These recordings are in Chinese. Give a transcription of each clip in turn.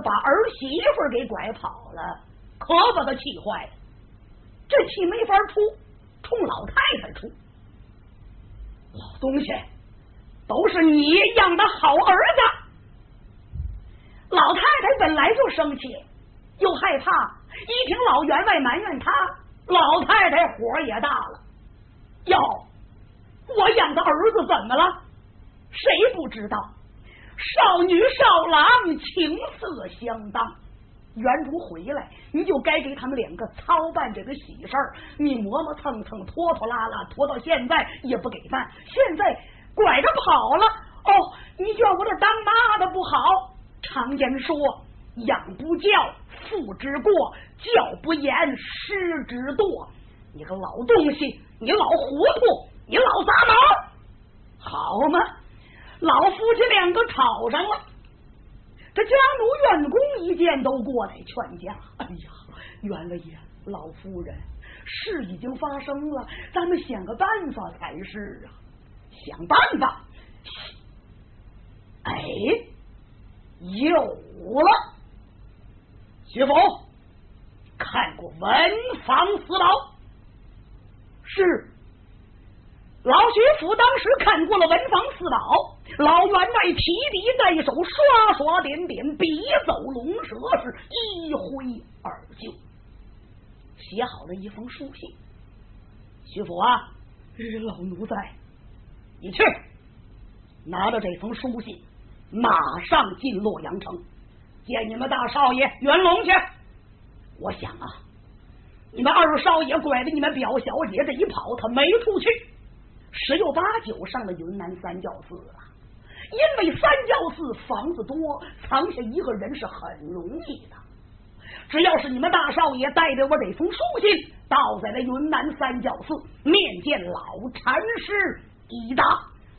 把儿媳妇给拐跑了，可把他气坏了。这气没法出，冲老太太出。老东西，都是你养的好儿子。老太太本来就生气，又害怕，一听老员外埋怨他，老太太火也大了。哟，我养的儿子怎么了？谁不知道？少女少郎情色相当。原主回来，你就该给他们两个操办这个喜事儿。你磨磨蹭蹭，拖拖拉拉，拖到现在也不给办。现在拐着跑了，哦，你叫我这当妈的不好。常言说，养不教，父之过；教不严，师之惰。你个老东西，你老糊涂，你老杂毛，好吗？老夫妻两个吵上了。这家奴院工一见都过来劝架。哎呀，袁了爷，老夫人，事已经发生了，咱们想个办法才是啊！想办法。哎，有了，徐福看过文房四宝？是。老徐府当时看过了文房四宝。老员外提笔在手，刷刷点点，笔走龙蛇，是一挥而就，写好了一封书信。徐府啊，老奴在，你去拿着这封书信，马上进洛阳城见你们大少爷袁龙去。我想啊，你们二少爷拐着你们表小姐这一跑，他没处去，十有八九上了云南三教寺了。因为三教寺房子多，藏下一个人是很容易的。只要是你们大少爷带着我这封书信，到在了云南三教寺面见老禅师一答，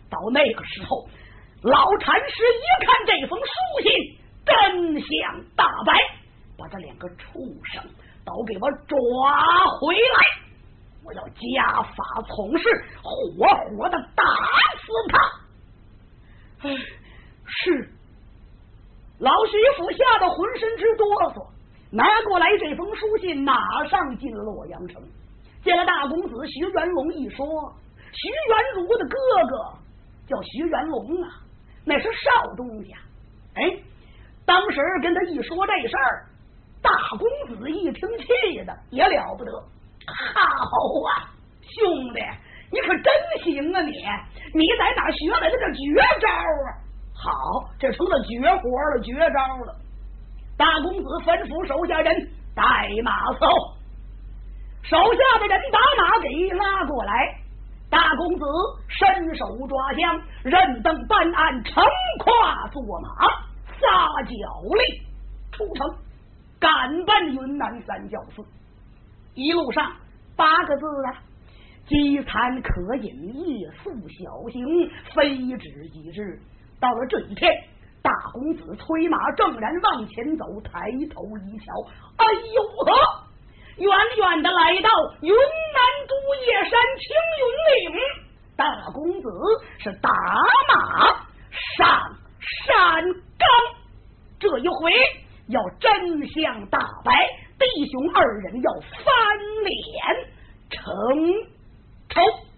到那个时候，老禅师一看这封书信，真相大白，把这两个畜生都给我抓回来，我要家法从事，活活的打死他。哎，是老徐府吓得浑身直哆嗦，拿过来这封书信，马上进了洛阳城，见了大公子徐元龙一说，徐元儒的哥哥叫徐元龙啊，那是少东家。哎，当时跟他一说这事儿，大公子一听气的也了不得，好啊，兄弟。你可真行啊！你你在哪学来的这绝招啊？好，这成了绝活了，绝招了。大公子吩咐手下人带马走，手下的人把马给拉过来。大公子伸手抓枪，任登办案，乘跨坐马，撒脚力出城，赶奔云南三教寺。一路上八个字啊。饥餐渴饮，夜宿小行，非止即至。到了这一天，大公子催马正然往前走，抬头一瞧，哎呦呵！远远的来到云南都叶山青云岭，大公子是打马上山岗。这一回要真相大白，弟兄二人要翻脸成。头。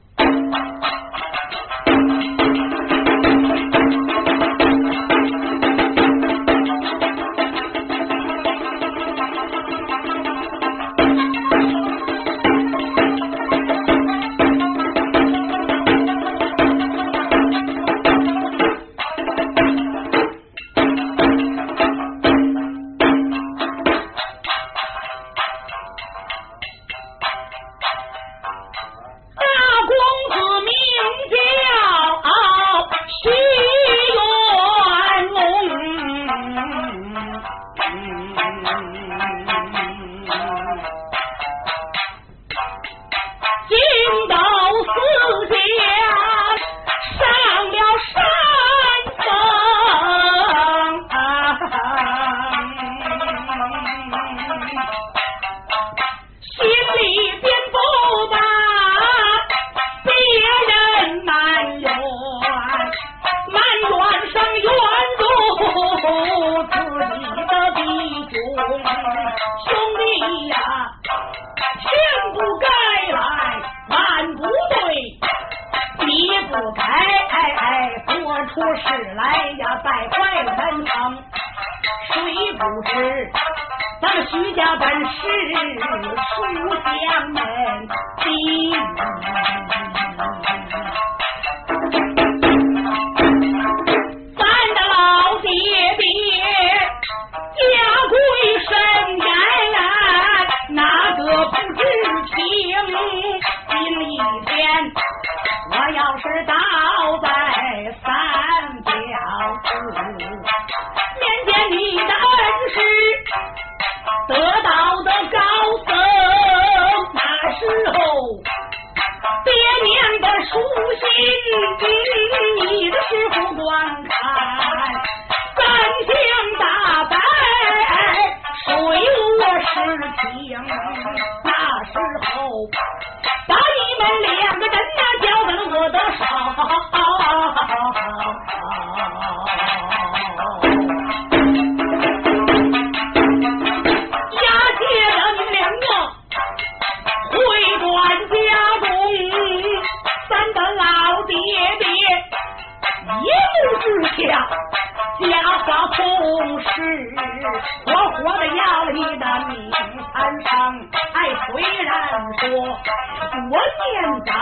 现在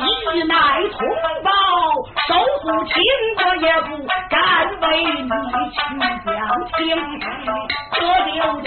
一乃同胞手不轻，我也不敢为你去讲情，可丢了。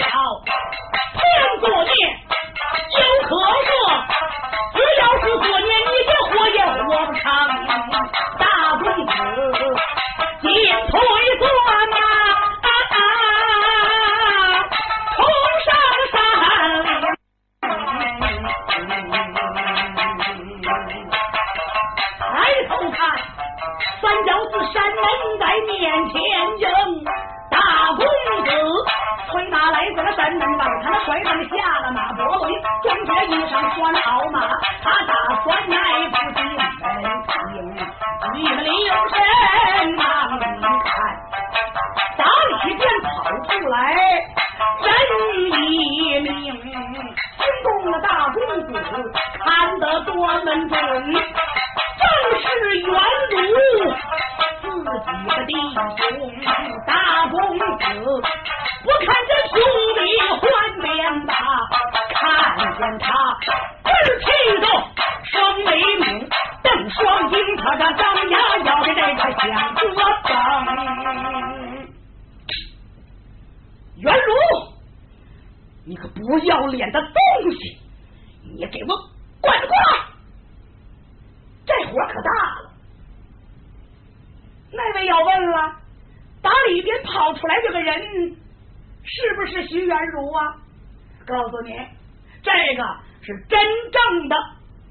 我问了打里边跑出来这个人是不是徐元如啊？告诉你这个是真正的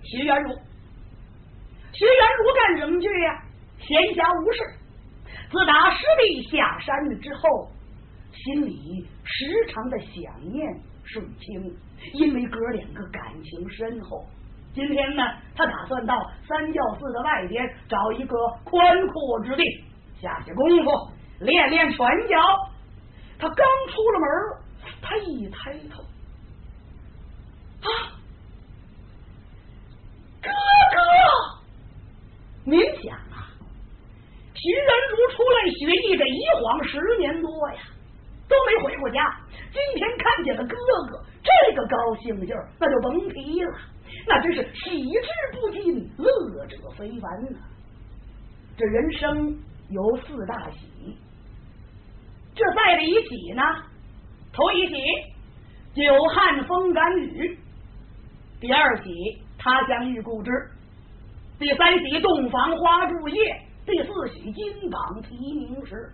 徐元如徐元如干什么去呀闲暇无事自打师弟下山之后心里时常的想念顺清因为哥两个感情深厚。今天呢他打算到三教寺的外边找一个宽阔之地下些功夫，练练拳脚。他刚出了门，他一抬头，啊，哥哥！您想啊，徐仁如出来学艺这一晃十年多呀，都没回过家。今天看见了哥哥，这个高兴劲儿，那就甭提了，那真是喜之不尽，乐者非凡呐。这人生有四大喜，这在的一喜呢，头一喜久旱风感雨，第二喜他乡遇故知，第三喜洞房花烛夜，第四喜金榜题名时。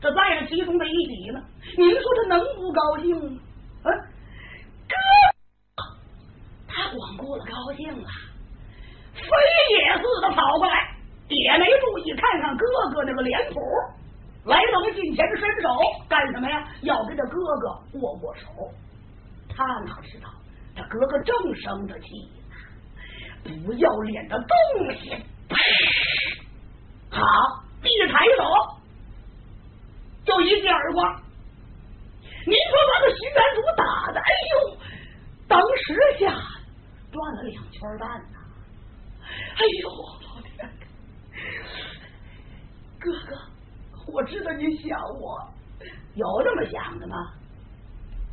这在了其中的一喜呢，您说他能不高兴吗？啊，哥，他光顾了高兴了，飞也似的跑过来。也没注意看看哥哥那个脸谱来到了近前伸手干什么呀要跟他哥哥握握手他哪知道他哥哥正生着气呢不要脸的东西好一抬手就一记耳光您说把这徐元祖打的哎呦当时下断了两圈蛋呐哎呦哥哥，我知道你想我，有这么想的吗？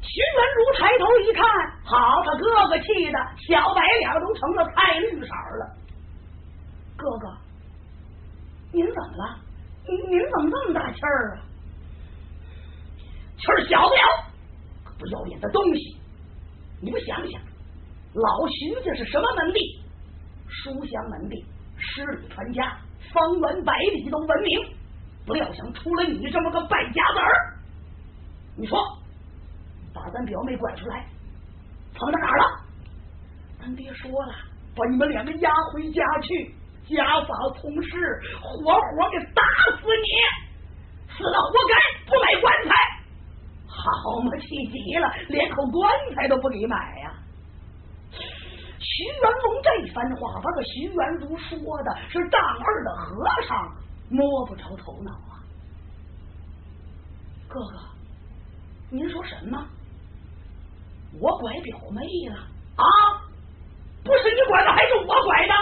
徐文如抬头一看，好，他哥哥气的小白脸都成了菜绿色了。哥哥，您怎么了？您您怎么这么大气儿啊？气儿小不了，不要脸的东西！你不想想，老徐家是什么门第？书香门第，诗里传家，方圆百里都闻名。不料想出了你这么个败家子儿，你说把咱表妹拐出来，藏到哪儿了？咱爹说了，把你们两个押回家去，家法从事，活活给打死你，死了活该，不买棺材。好嘛，气急了，连口棺材都不给买呀！徐元龙这番话，把个徐元如说的是丈二的和尚摸不着头脑啊！哥哥，您说什么？我拐表妹了啊？不是你拐的，还是我拐的？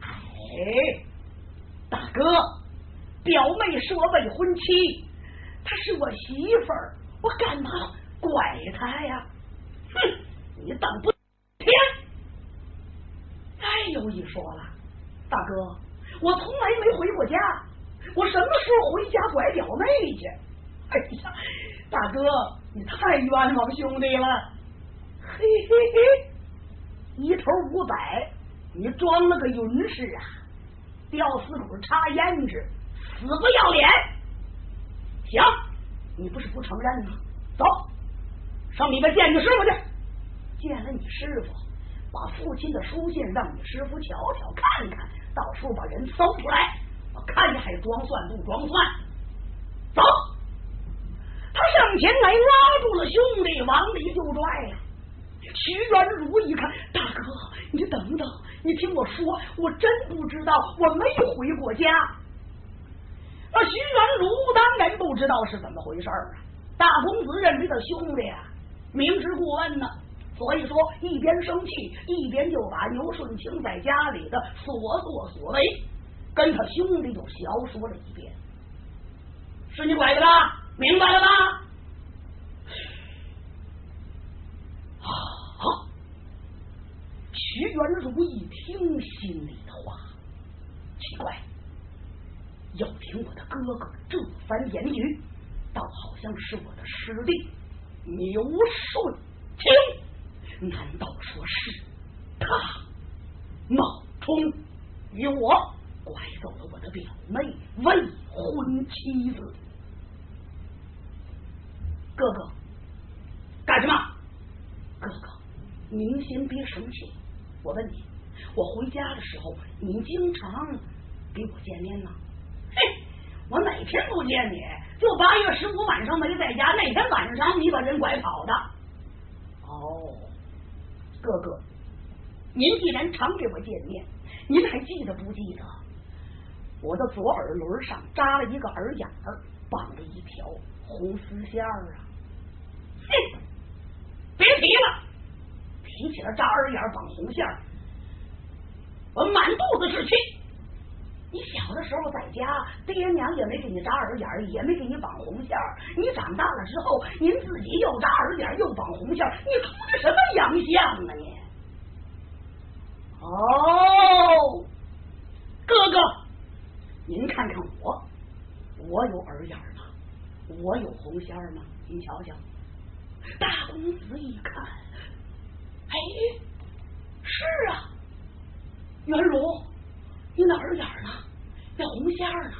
哎，大哥，表妹是我未婚妻，她是我媳妇儿，我干嘛拐她呀？哼，你等不！再有一说了，大哥，我从来没回过家，我什么时候回家拐表妹去？哎呀，大哥，你太冤枉兄弟了！嘿嘿嘿，一头五百，你装了个云氏啊？吊死鬼插胭脂，死不要脸！行，你不是不承认吗？走，上里边见你师傅去。见了你师傅，把父亲的书信让你师傅瞧瞧看看，到时候把人搜出来，我看你还装蒜不装蒜？走。他上前来拉住了兄弟，往里就拽呀。徐元如一看，大哥，你等等，你听我说，我真不知道，我没回过家。那徐元如当然不知道是怎么回事啊。大公子认为他兄弟啊，明知故问呢，所以说一边生气，一边就把牛顺清在家里的所作所为跟他兄弟就详说了一遍。是你拐的吧？明白了吧？好，徐元如一听心里的话，奇怪，要听我的哥哥这番言语，倒好像是我的师弟牛顺清，难道说是他冒充于我，拐走了我的表妹未婚妻子？哥哥，干什么？哥哥，您先别生气。我问你，我回家的时候，你经常给我见面吗？嘿，我哪天不见你？就八月十五晚上没在家，那天晚上你把人拐跑的。哦，哥哥，您既然常给我见面，您还记得不记得？我的左耳轮上扎了一个耳眼儿，绑了一条红丝线儿啊！哼，别提了，提起了扎耳眼绑红线儿我满肚子是气。你小的时候在家，爹娘也没给你扎耳眼也没给你绑红线儿你长大了之后，您自己又扎耳眼又绑红线儿你出的什么洋相啊你？哦，哥哥，您看看我，我有耳眼吗？我有红线吗？您瞧瞧。大公子一看，哎，是啊，元如，你哪儿眼呢？那红线呢？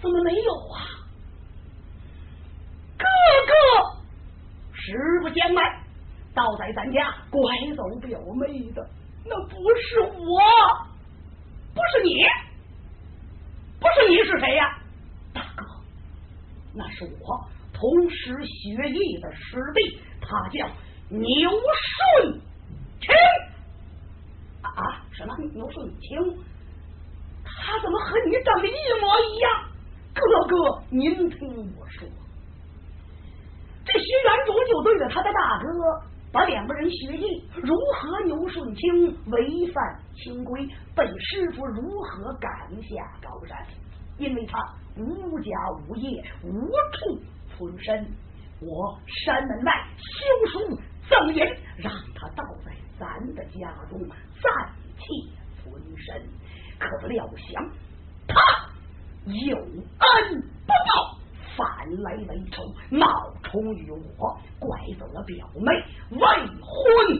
怎么没有啊？哥哥，实不相瞒，倒在咱家拐走表妹的，那不是我，不是你，不是你是谁呀？大哥，那是我。同时学艺的师弟，他叫牛顺清啊？什么牛顺清？他怎么和你长得一模一样？哥哥，您听我说，这徐元主就对着他的大哥把两个人学艺，如何牛顺清违反清规，被师傅如何赶下高山？因为他无家无业，无处存身。我山门外修书赠言，让他倒在咱的家中暂且存身。可料想他有恩不报。反来为仇，冒充于我，拐走了表妹，未婚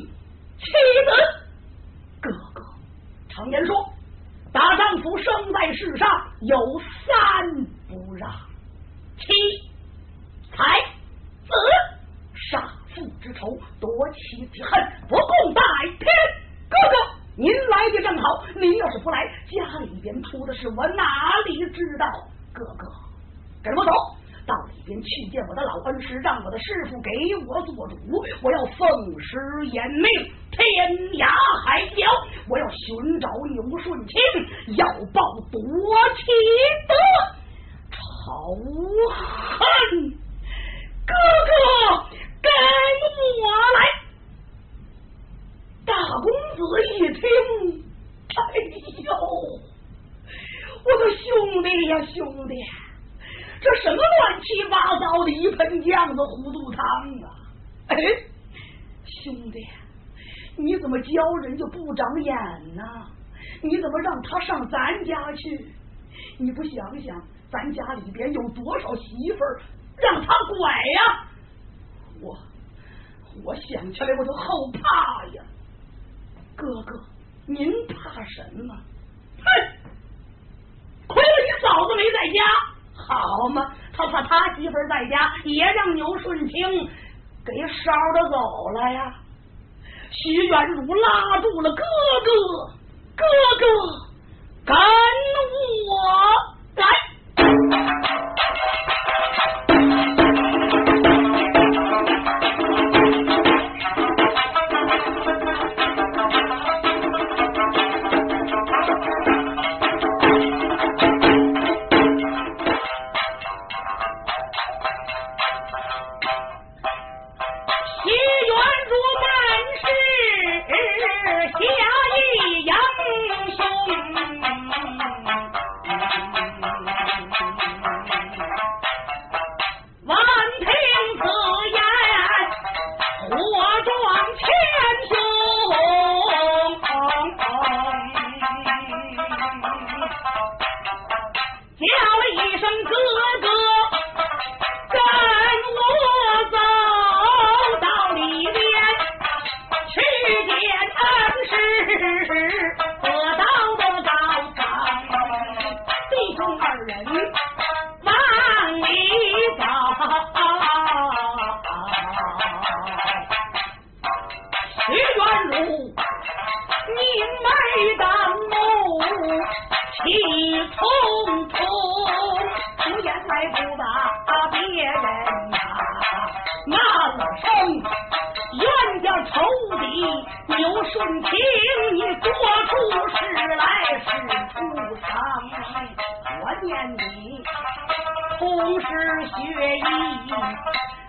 妻子。哥哥，常言说，大丈夫生在世上有三不让：妻、财、子。杀父之仇，夺妻之恨，不共戴天。哥哥，您来的正好。您要是不来，家里边出的事，我哪里知道？哥哥，跟我走。到里边去见我的老恩师，让我的师傅给我做主。我要奉师严命，天涯海角，我要寻找牛顺清，要报夺妻的仇恨。哥哥，跟我来！大公子一听，哎呦，我的兄弟呀，兄弟！这什么乱七八糟的一盆酱子糊涂汤啊！哎，兄弟，你怎么教人就不长眼呢？你怎么让他上咱家去？你不想想，咱家里边有多少媳妇儿让他拐呀？我我想起来我就后怕呀！哥哥，您怕什么？哼！亏了你嫂子没在家。好嘛，他怕他媳妇在家，也让牛顺清给捎着走了呀。徐元儒拉住了哥哥，哥哥跟我来。生冤家仇敌牛顺清，你做出事来是畜生，我念你同师学艺，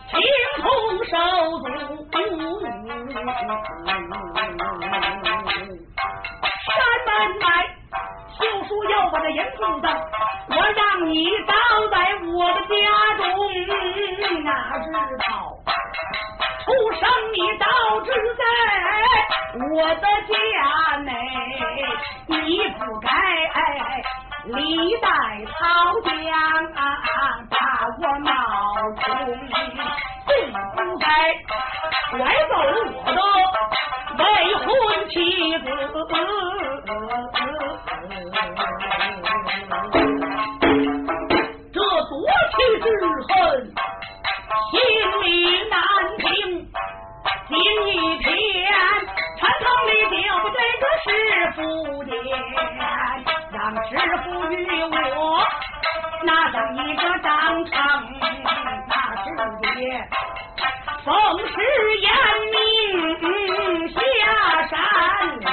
情同手足，山门外。就说要把这银子，我让你倒在我的家中，哪知道，畜生你倒置在我的家内，你不该。李代桃僵，把我冒出，最不该拐走我的未婚妻子，这夺妻之恨，心里难平。今一天禅堂里就对着师傅念，让师傅与我拿上一个当场大师爷，奉师严明下山岭。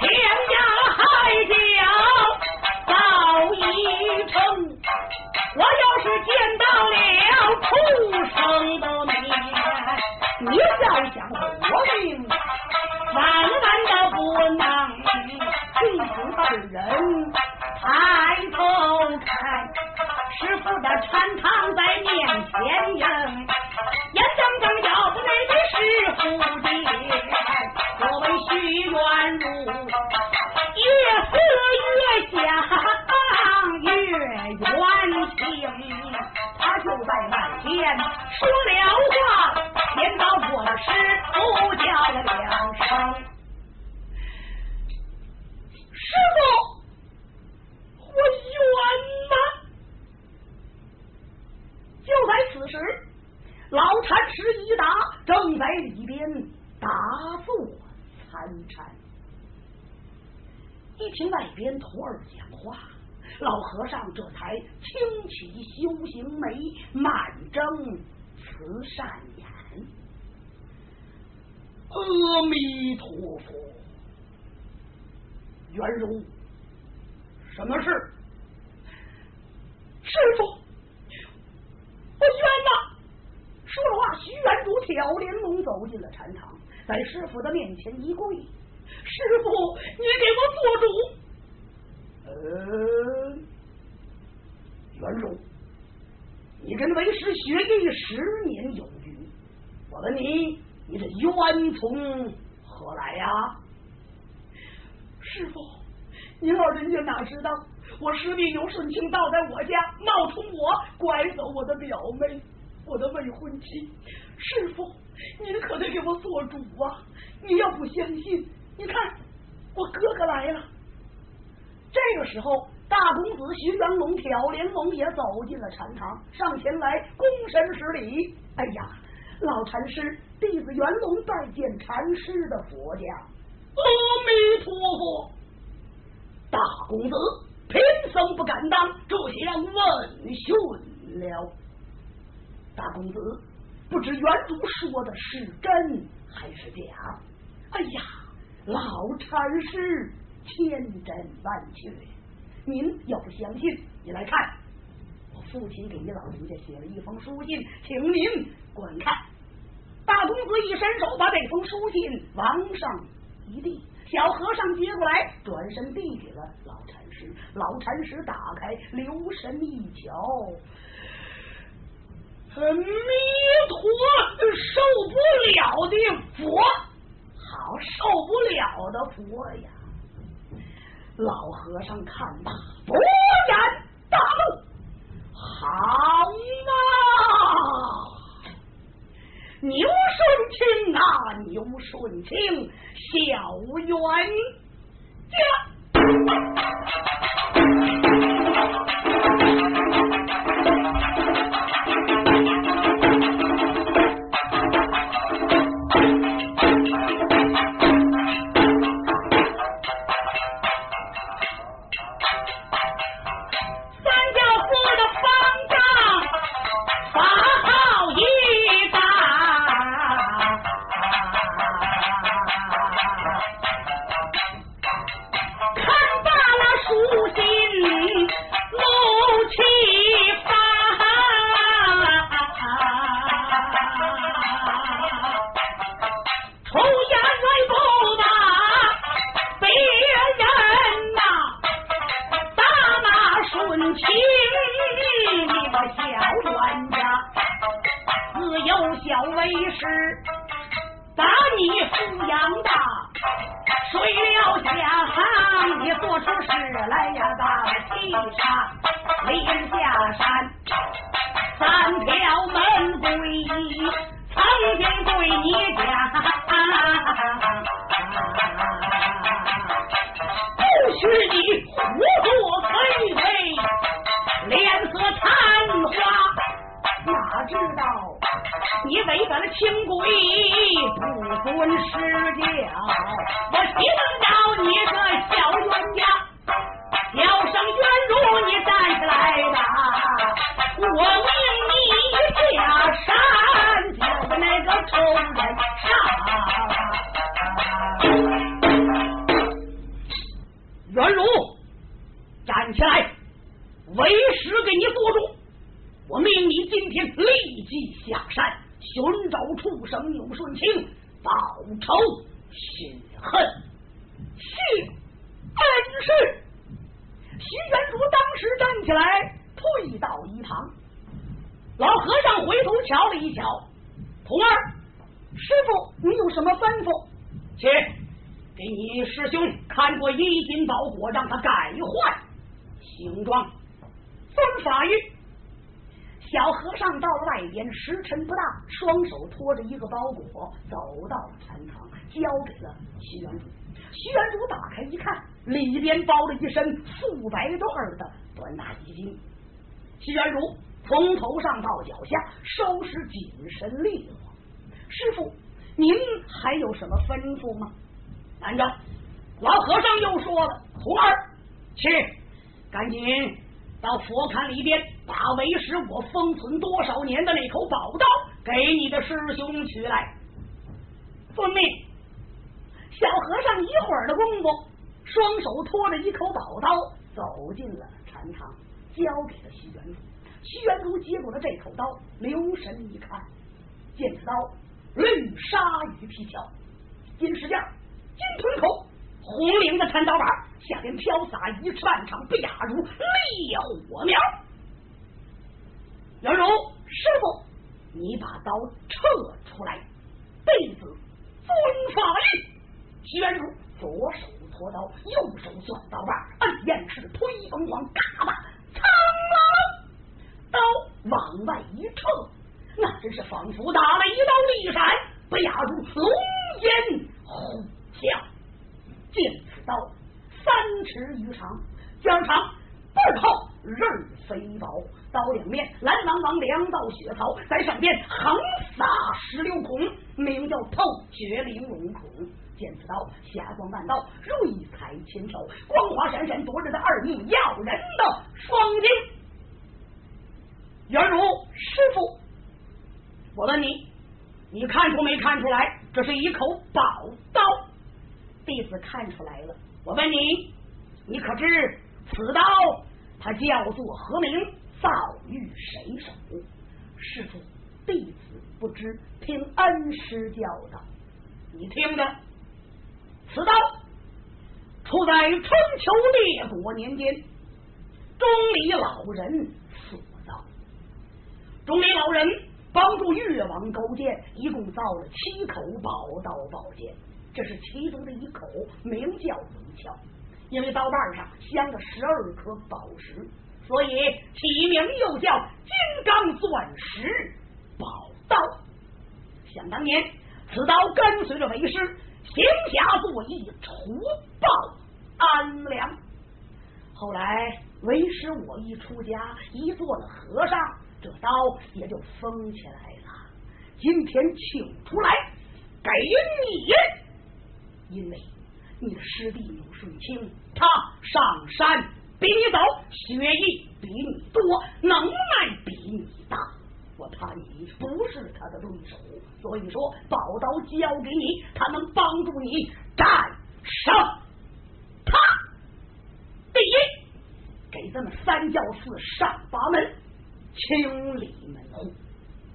天涯海角到一程，我要是见到了。我出生都没，你要想活命，万万的不能去，去不人抬头看，师傅的禅堂在面前呀。慈善眼。阿弥陀佛。袁荣，什么事？师傅，我冤呐！说了话，徐元竹挑帘门走进了禅堂，在师傅的面前一跪：“师傅，你给我做主。”呃，袁荣，你跟为师学艺十年有余，我问你，你的冤从何来呀？师傅，您老人家哪知道我师弟牛顺清倒在我家冒充我拐走我的表妹，我的未婚妻。师傅，您可得给我做主啊！你要不相信，你看我哥哥来了。这个时候，大公子徐元龙、挑帘龙也走进了禅堂，上前来躬身施礼。哎呀，老禅师，弟子元龙拜见禅师的佛家。阿弥陀佛，大公子贫僧不敢当，这厢问讯了。大公子不知元主说的是真还是假？哎呀，老禅师千真万确，您要不相信，你来看，我父亲给你老人家写了一封书信，请您观看。大公子一伸手，把这封书信往上。一递，小和尚接过来，转身递给了老禅师。老禅师打开，留神一瞧，弥陀受不了的佛，好受不了的佛呀！老和尚看罢，勃然大怒，好啊！牛顺清啊，牛顺清，小冤家。看过衣锦宝果，让他改换行装，遵法谕。小和尚到了外边，时辰不大，双手托着一个包裹，走到了禅堂，交给了徐元主。徐元主打开一看，里边包了一身素白缎的短大衣襟。徐元主从头上到脚下收拾紧身利落。师傅，您还有什么吩咐吗？难着，老和尚又说了：“徒儿，去，赶紧。”到佛龛里边，把为师我封存多少年的那口宝刀给你的师兄取来。遵命。小和尚一会儿的功夫，双手托着一口宝刀走进了禅堂，交给了徐元主。徐元主接过了这口刀，留神一看，见此刀绿鲨鱼皮鞘，金石件，金吞口。红绫的缠刀板，下边飘洒一串长，不亚如烈火苗。元如师傅，你把刀撤出来，弟子遵法律。徐元如左手托刀，右手攥刀把，摁燕翅，推风往，嘎巴，苍狼，刀往外一撤，那真是仿佛打了一道利闪，不亚如龙吟虎啸。见此刀三尺余长，尖长半厚，刃飞薄，刀两面蓝茫茫两道血槽，在上边横洒十六孔，名叫透绝玲珑孔。见此刀霞光万道，瑞彩千条，光华闪闪夺人的二目，耀人的双睛。元如师傅，我问你，你看出没看出来？这是一口宝刀。弟子看出来了，我问你，你可知此刀它叫做何名？造于谁手？师傅，弟子不知，听恩师教导。你听着，此刀出在春秋列国年间，钟离老人所造。钟离老人帮助越王勾践，一共造了七口宝刀宝剑。这是其中的一口，名叫龙鞘，因为刀把上镶了十二颗宝石，所以起名又叫金刚钻石宝刀。想当年，此刀跟随着为师行侠作义，除暴安良。后来为师我一出家，一做了和尚，这刀也就封起来了。今天请出来给你。因为你的师弟牛顺清，他上山比你早，学艺比你多，能耐比你大，我怕你不是他的对手，所以说宝刀交给你，他能帮助你战胜他。第一，给咱们三教寺上八门，清理门户；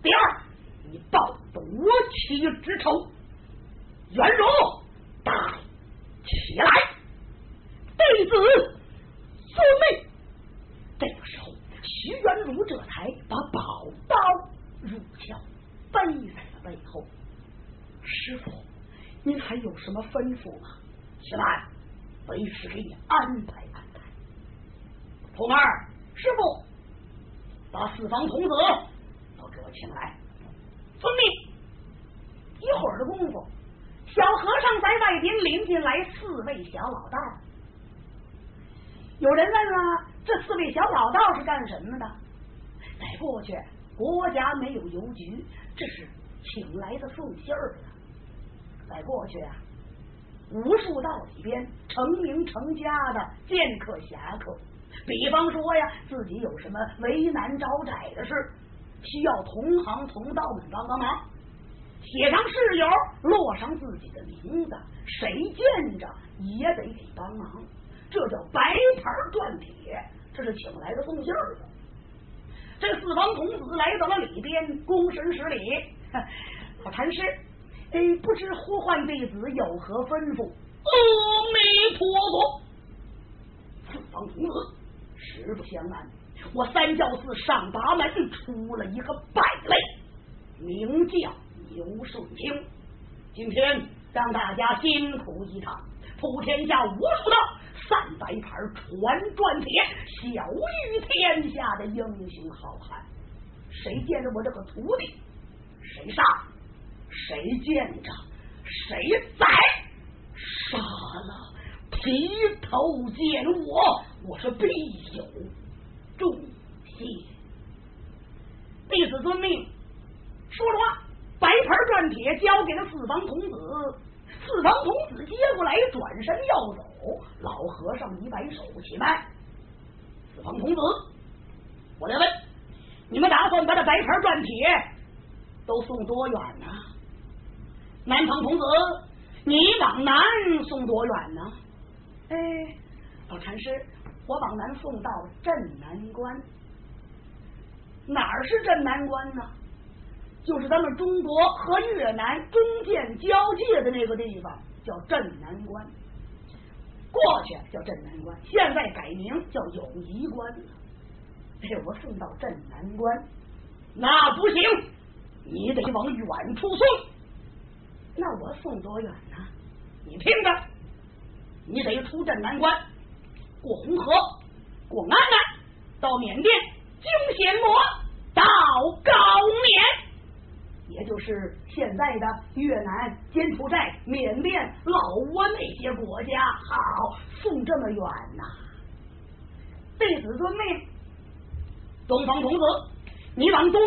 第二，你报夺妻之仇，袁荣。带起来，弟子遵命。这个时候，徐元儒这才把宝刀入鞘，背在了背后。师傅，您还有什么吩咐吗？起来，为师给你安排安排。童儿，师傅，把四方童子都给我请来。遵命。一会儿的功夫。小和尚在外边领进来四位小老道。有人问了：这四位小老道是干什么的？在过去，国家没有邮局，这是请来的送信儿的。在过去啊，武术道里边成名成家的剑客侠客，比方说呀，自己有什么为难招窄的事，需要同行同道们帮帮忙。写上室友，落上自己的名字，谁见着也得给帮忙，这叫白牌断铁。这是请来的送信儿的。这四方童子来到了里边，躬身施礼。老禅师，哎，不知呼唤弟子有何吩咐？阿弥陀佛。四方童子，实不相瞒，我三教寺上八门出了一个败类，名叫牛顺清。今天让大家辛苦一趟，普天下无数道三百牌传转帖，小于天下的英雄好汉。谁见着我这个徒弟，谁杀，谁见着谁宰，杀了皮头见我，我是必有重谢。弟子遵命。说着话，白牌转铁交给了四方童子，四方童子接过来，转身要走。老和尚一摆手，起来。四方童子，我来问。你们打算把这白牌转铁都送多远呢？南方童子，你往南送多远呢？哎，老禅师，我往南送到镇南关。哪儿是镇南关呢？就是咱们中国和越南中间交界的那个地方，叫镇南关。过去叫镇南关，现在改名叫友谊关了。哎，我送到镇南关，那不行，你得往远处送。那我送多远呢？你听着，你得出镇南关，过红河，过安南，到缅甸金仙国，到高棉，也就是现在的越南、柬埔寨、缅甸、老挝那些国家。好，送这么远呐！弟子遵命。东方童子，你往东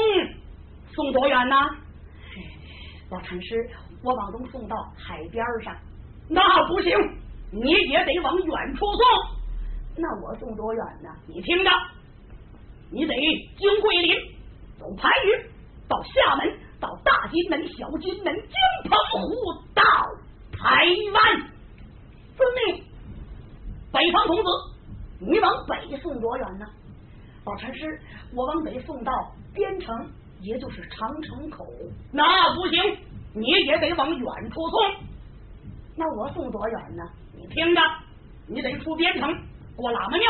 送多远呢？老禅师，我往东送到海边上，那不行，你也得往远处送。那我送多远呢？你听着，你得经桂林，走盘云，到厦门，到大金门、小金门、金澎湖，到台湾。遵命。北方童子，你往北送多远呢？老禅师，我往北送到边城，也就是长城口，那不行，你也得往远处送。那我送多远呢？你听着，你得出边城，过喇嘛庙，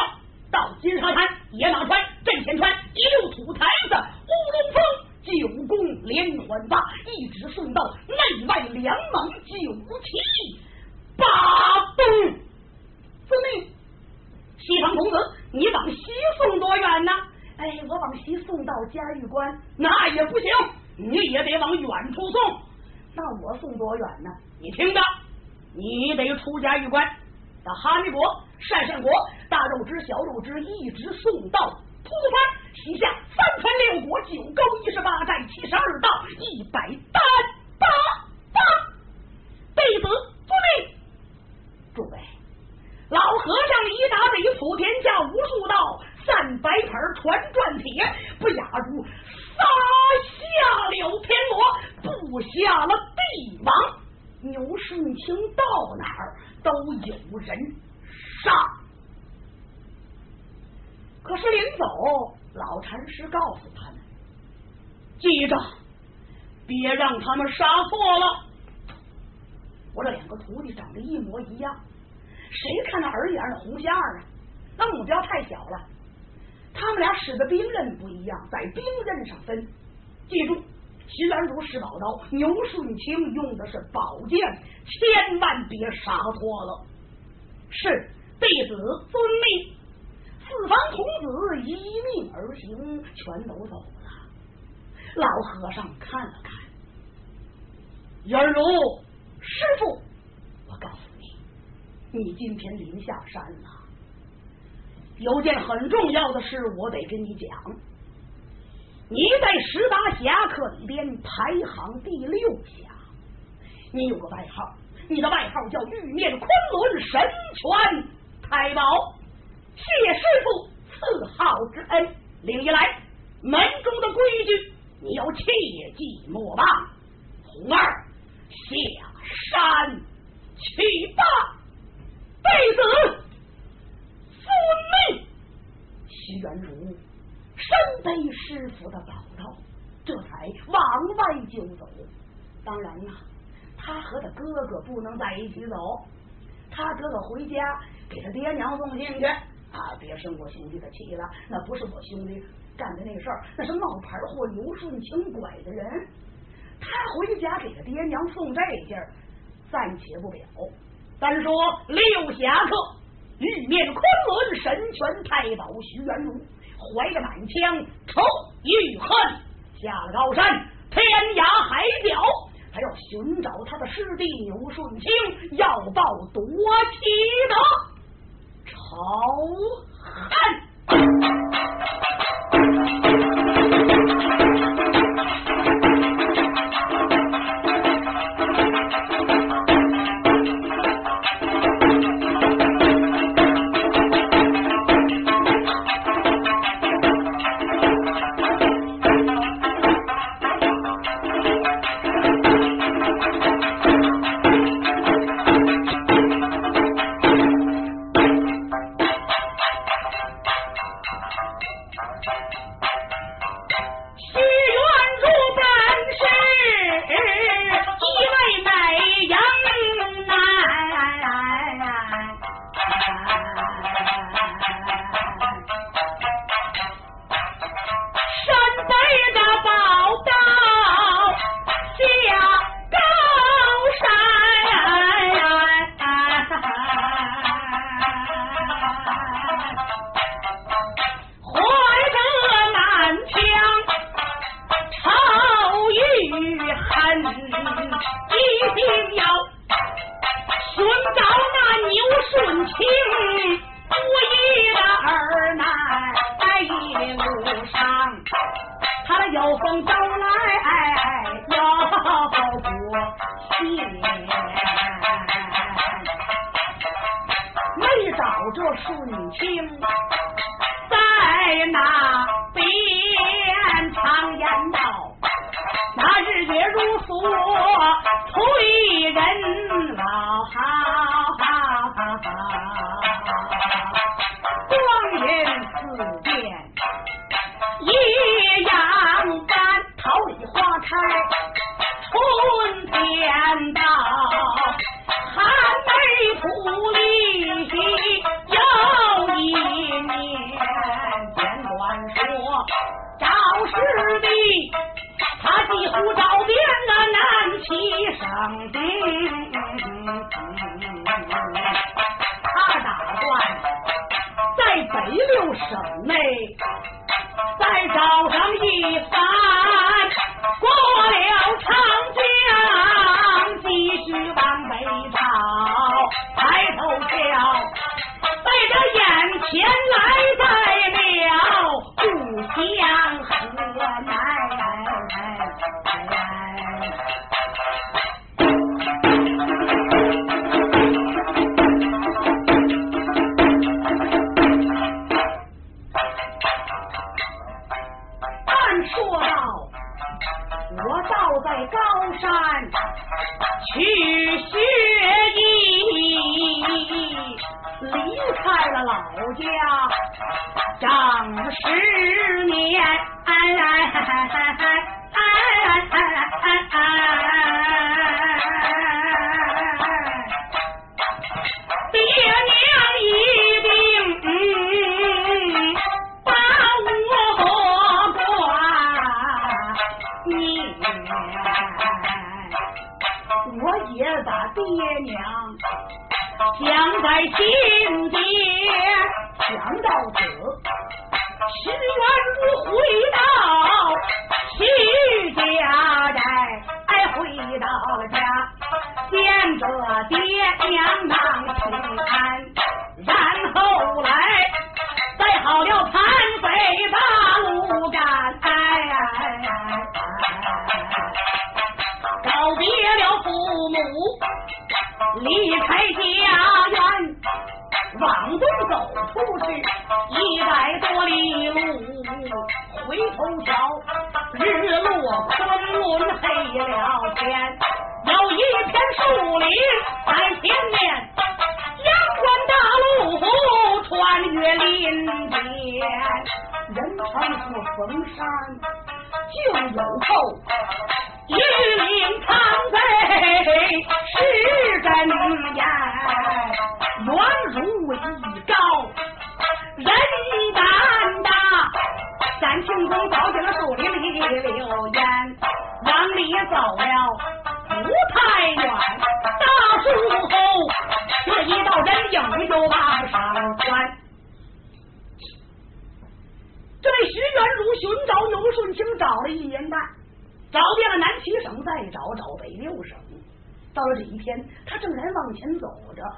到金沙滩、野马川、镇前川、一路土台子、乌龙峰、九宫连环坝，一直送到内外两蒙九旗八东。遵命，西方童子。你往西送多远呢？哎，我往西送到嘉峪关，那也不行，你也得往远处送。那我送多远呢？你听着，你得出家玉关，到哈密国、鄯善国，大肉之、小肉之，一直送到吐蕃，西下三川六国、九沟一十八寨、七十二道、一百单八八，弟子遵命。诸位。老和尚一打北普天下无数道，三白盆传转铁，不亚如杀下了天罗，布下了帝王。牛顺清到哪儿都有人杀。可是临走，老禅师告诉他们：记着，别让他们杀错了。我这两个徒弟长得一模一样。谁看那耳眼的红线啊？那目标太小了。他们俩使的兵刃不一样，在兵刃上分。记住，徐兰如使宝刀，牛顺清用的是宝剑，千万别杀错了。是弟子遵命。四方童子一命而行，全都走了。老和尚看了看，元如师傅。我告诉你你今天临下山了，有件很重要的事，我得跟你讲。你在十八侠客里边排行第六侠，你有个外号，你的外号叫玉面昆仑神拳太保。谢师傅赐号之恩，领一来门中的规矩，你要切记莫忘。红儿下山去吧。弟子遵命。徐元如身背师傅的宝刀，这才往外就走。当然了，他和他哥哥不能在一起走，他哥哥回家给他爹娘送信去啊！别生我兄弟的气了，那不是我兄弟干的那事儿，那是冒牌货刘顺清拐的人。他回家给他爹娘送这信儿，暂且不表。单说六侠客玉面昆仑神拳太保徐元龙，怀着满腔仇与恨，下了高山，天涯海角。他要寻找他的师弟牛顺清，要报夺妻的仇恨。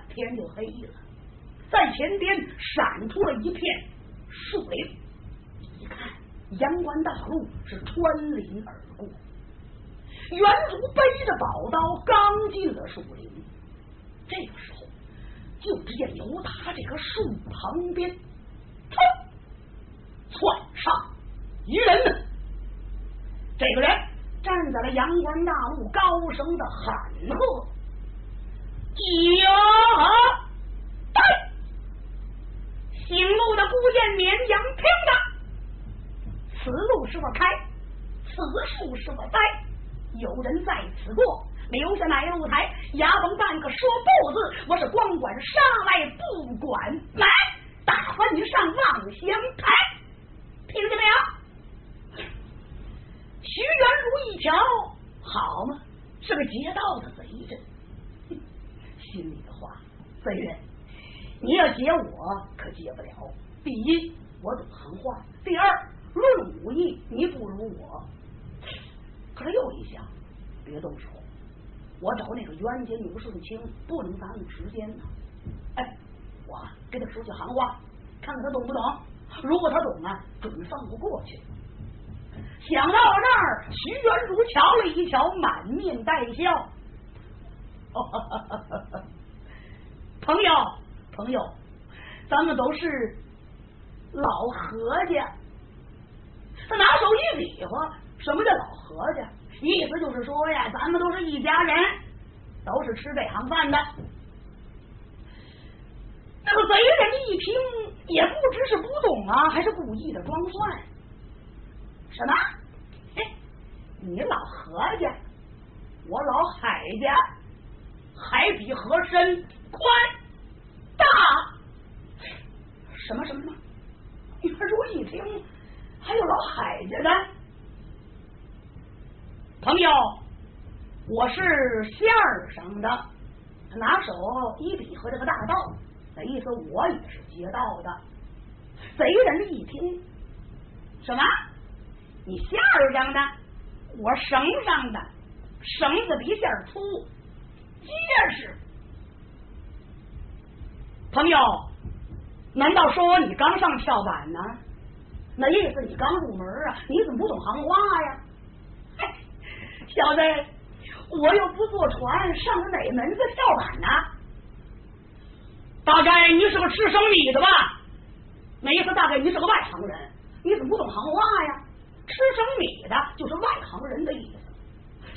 天就黑了，在前边闪出了一片树林。一看，阳关大路是穿林而过。元儒背着宝刀，刚进了树林，这个时候，就只见由他这棵树旁边，噌。窜上一人，这个人站在了阳关大路，高声的喊喝：“驾！”对，醒目的孤剑绵羊听着，此路是我开，此树是我栽，有人在此过，留下乃露台，牙缝半个说不字，我是光管杀来不管来，打发你上望乡台。听见没有？徐元如一瞧，好嘛，是个劫道的贼人。心里的话，贼人，你要劫我可劫不了。第一，我懂行话；第二，论武艺你不如我。可是又一想，别动手，我找那个冤家牛顺清不能耽误时间呢。哎，我给他说句行话，看看他懂不懂。如果他懂啊，准放不过去。想到那儿，徐元如瞧了一瞧，满面带笑。哈哈哈朋友，朋友，咱们都是老何家。他拿手一比划，什么叫老何家？意思就是说呀，咱们都是一家人，都是吃这行饭的。那个贼人一听，也不知是不懂啊，还是故意的装蒜。什么？哎，你老何家，我老海家，海比河深宽大。什么什么什么？元如一听，还有老海家的朋友，我是线儿上的，拿手一比和这个大道。那意思我也是劫道的，贼人一听，什么？你线儿上的，我绳上的，绳子比线粗，结实。朋友，难道说你刚上跳板呢？那意思你刚入门啊？你怎么不懂行话呀？小子，我又不坐船，上的哪门子跳板呢？大概你是个吃生米的吧？那意思大概你是个外行人，你怎么不懂行话呀？吃生米的就是外行人的意思。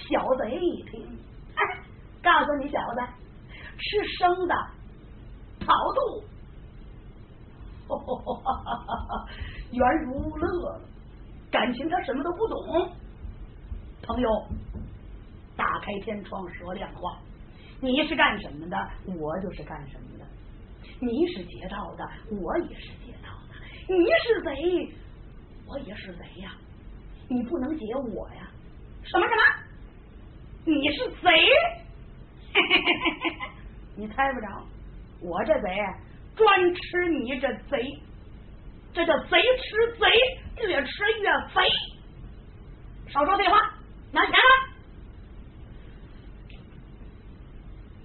小贼一听，哎，告诉你小子，吃生的跑肚。袁如乐了，感情他什么都不懂。朋友，打开天窗说亮话，你是干什么的，我就是干什么的。你是劫道的，我也是劫道的。你是贼，我也是贼呀！你不能劫我呀！什么什么？你是贼？嘿嘿嘿你猜不着，我这贼专吃你这贼，这叫贼吃贼，越吃越肥。少说废话，拿钱来！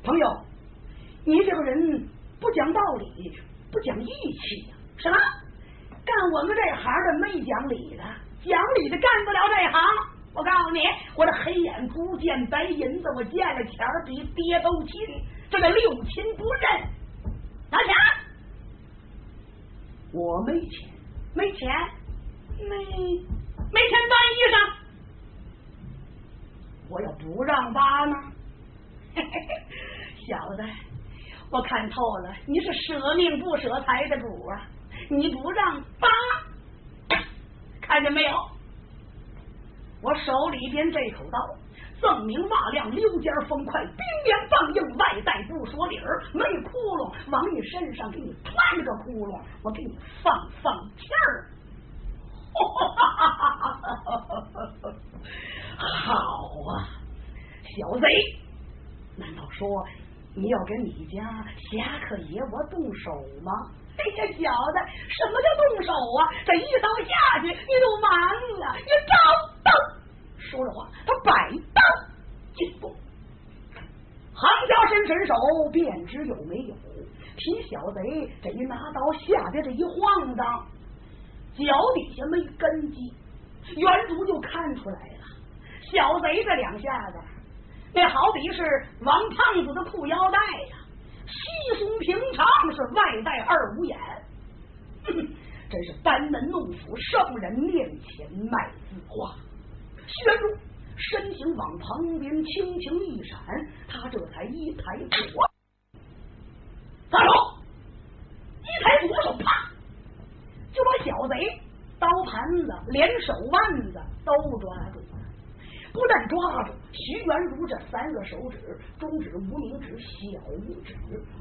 朋友，你这个人。不讲道理，不讲义气？什么？干我们这行的没讲理的，讲理的干不了这行。我告诉你，我这黑眼珠见白银子，我见了钱比爹都亲，这个六亲不认。拿钱！我没钱，没钱，没没钱办衣裳。我要不让扒呢？小子。我看透了，你是舍命不舍财的主啊！你不让扒，看见没有？我手里边这口刀，锃明瓦亮，溜尖锋快，冰凉棒硬，外带不说理儿，没窟窿，往你身上给你穿个窟窿，我给你放放气儿。好啊，小贼，难道说你要跟你家侠客爷我动手吗？哎呀，小子，什么叫动手啊？这一刀下去，你就完了。你招刀，说着话，他摆刀进攻。行家伸伸手，便知有没有。提小贼这一拿刀下边这一晃荡，脚底下没根基，原主就看出来了。小贼这两下子，那好比是王胖子的裤腰带呀。稀松平常是外带二五眼，真是班门弄斧，圣人面前卖字画。宣主身形往旁边轻轻一闪，他这才一抬左，撒手，一抬左手，啪，就把小贼刀盘子连手腕子都抓住了。不但抓住徐元如这三个手指，中指、无名指、小拇指，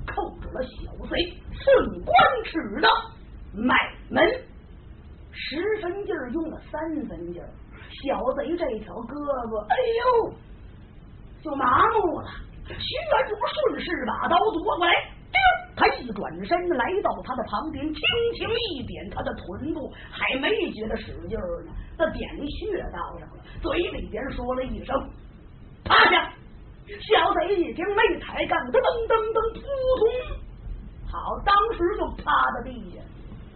扣住了小贼寸关尺的脉门，十分劲儿用了三分劲儿，小贼这条胳膊，哎呦，就麻木了。徐元如顺势把刀夺过来，叮，他一转身来到他的旁边，轻轻一点他的臀部，还没觉得使劲儿呢，他点穴道上了。嘴里边说了一声“趴下”，小贼一听没抬杠，噔噔噔噔，扑通，好，当时就趴在地下。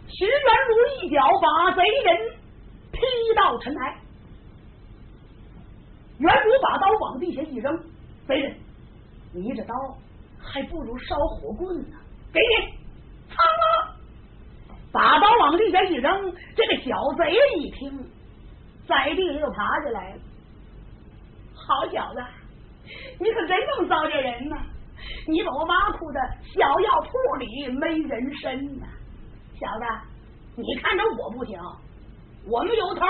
徐元如一脚把贼人踢到尘埃。元如把刀往地下一扔，贼人，你这刀还不如烧火棍呢，给你，藏了。把刀往地下一扔，这个小贼一听。在地上又爬起来了，好小子，你可真能糟践人呐！你把我挖苦的小药铺里没人参呐，小子，你看着我不行，我们有头，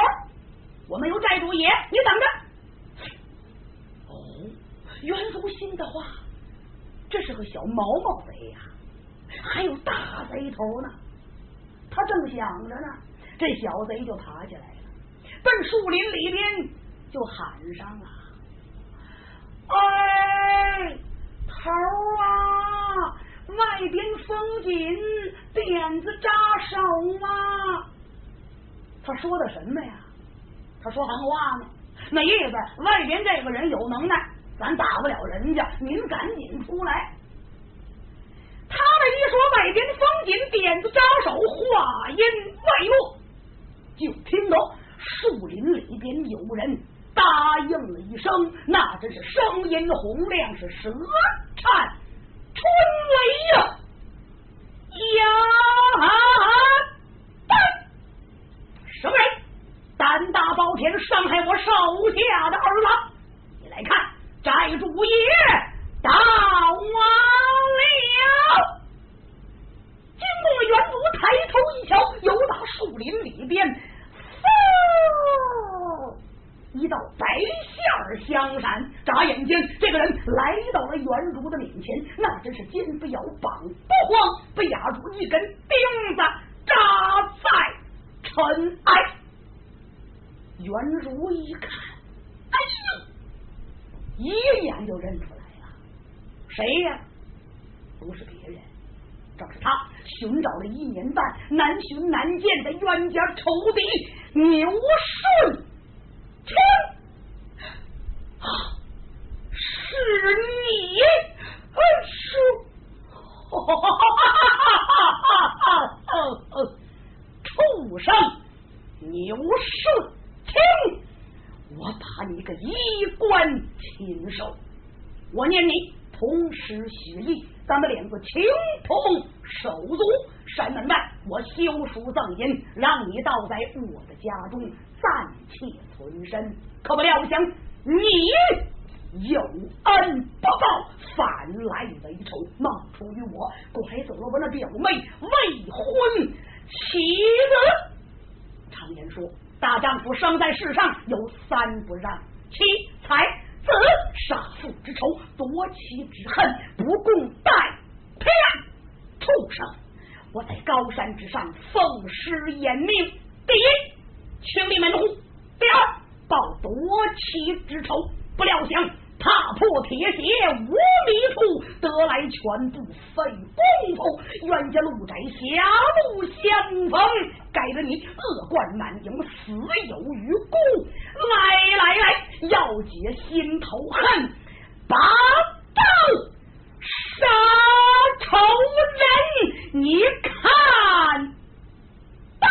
我们有债主爷，你等着。哦，袁福新的话，这是个小毛毛贼呀，还有大贼头呢。他正想着呢，这小贼就爬起来了。奔树林里边就喊上了：“哎，头啊，外边风紧，点子扎手啊！”他说的什么呀？他说行话呢，那意思外边这个人有能耐，咱打不了人家，您赶紧出来。他这一说外边风紧，点子扎手，话音未落，就听到。树林里边有人答应了一声，那真是声音洪亮，是舌颤春雷呀！呀！什么人胆大包天，伤害我手下的儿郎？你来看，寨主爷到了！惊动了元祖，抬头一瞧，有打树林里边。嗖，一道白线儿相闪，眨眼间，这个人来到了袁如的面前，那真是肩不摇，膀不慌，被压住一根钉子扎在尘埃。袁如一看，哎呦，一眼就认出来了，谁呀？不是别人，正是他寻找了一年半，难寻难见的冤家仇敌。牛顺听，是你，是，哈哈哈哈哈！畜生，牛顺听，我把你个衣冠禽兽，我念你同时许意，咱们两个情同手足。山门外，我修书赠银，让你倒在我的家中暂且存身。可不料想你有恩不报，反来为仇，冒出于我，拐走了我那表妹未婚妻子。常言说，大丈夫生在世上有三不让：妻、财。子杀父之仇，夺妻之恨，不共戴天。畜生！我在高山之上奉师严命，第一，清理门户；第二，报夺妻之仇。不料想踏破铁鞋无觅处，得来全不费功夫。冤家路窄，狭路相逢，该了你恶贯满盈，死有余辜。来来来，要解心头恨，拔刀杀仇人。你看到？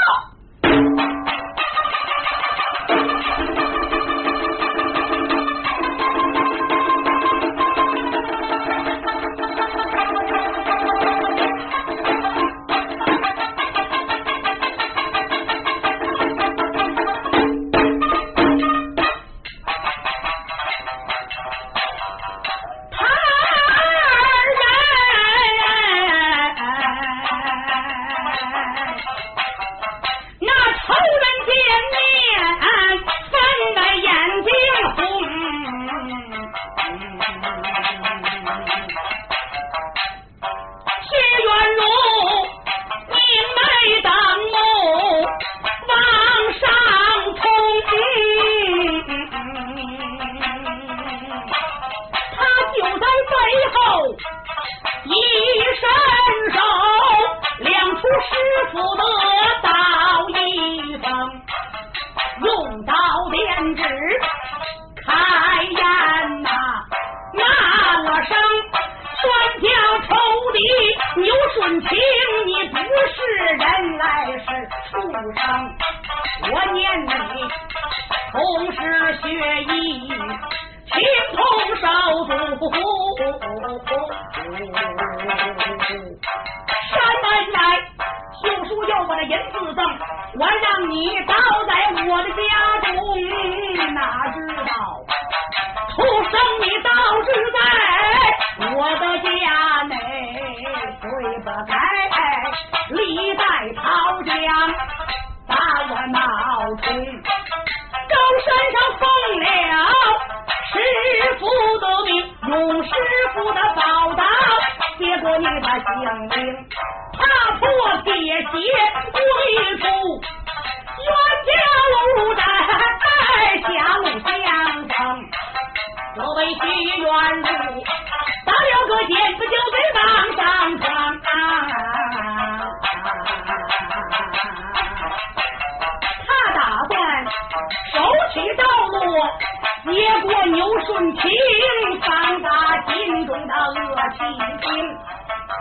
细听，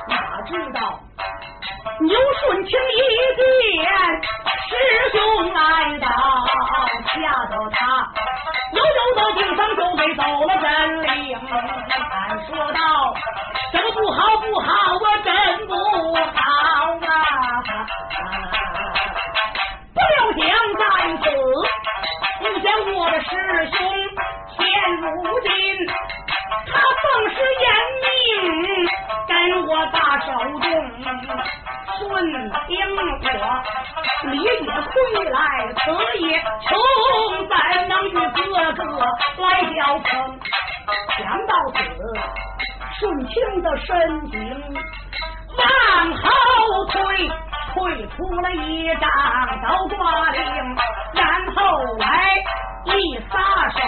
哪知道牛顺清一见师兄来到，吓得他悠悠的顶上就被走了神灵。俺说道：怎么不好不好我？真不好啊！不料想在此目前我的师兄现如今他奉师严命跟我打手中顺天火李也亏来此也穷怎能与哥哥来交锋想到此顺清的身形往后退，退出了一丈刀挂铃，然后来一撒手，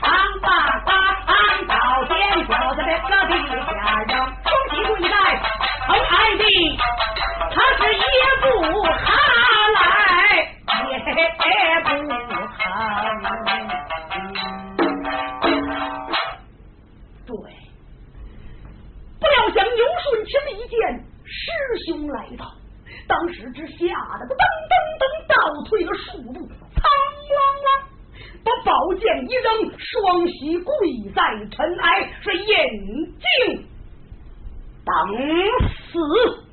长把把长刀尖挑在这个地下扔，双膝跪在头台地，他是也不哈来，也不疼。对。不料想牛顺清一见师兄来到，当时只吓得他噔噔噔倒退了数步，苍啷啷把宝剑一扔，双膝跪在尘埃，是眼睛等死。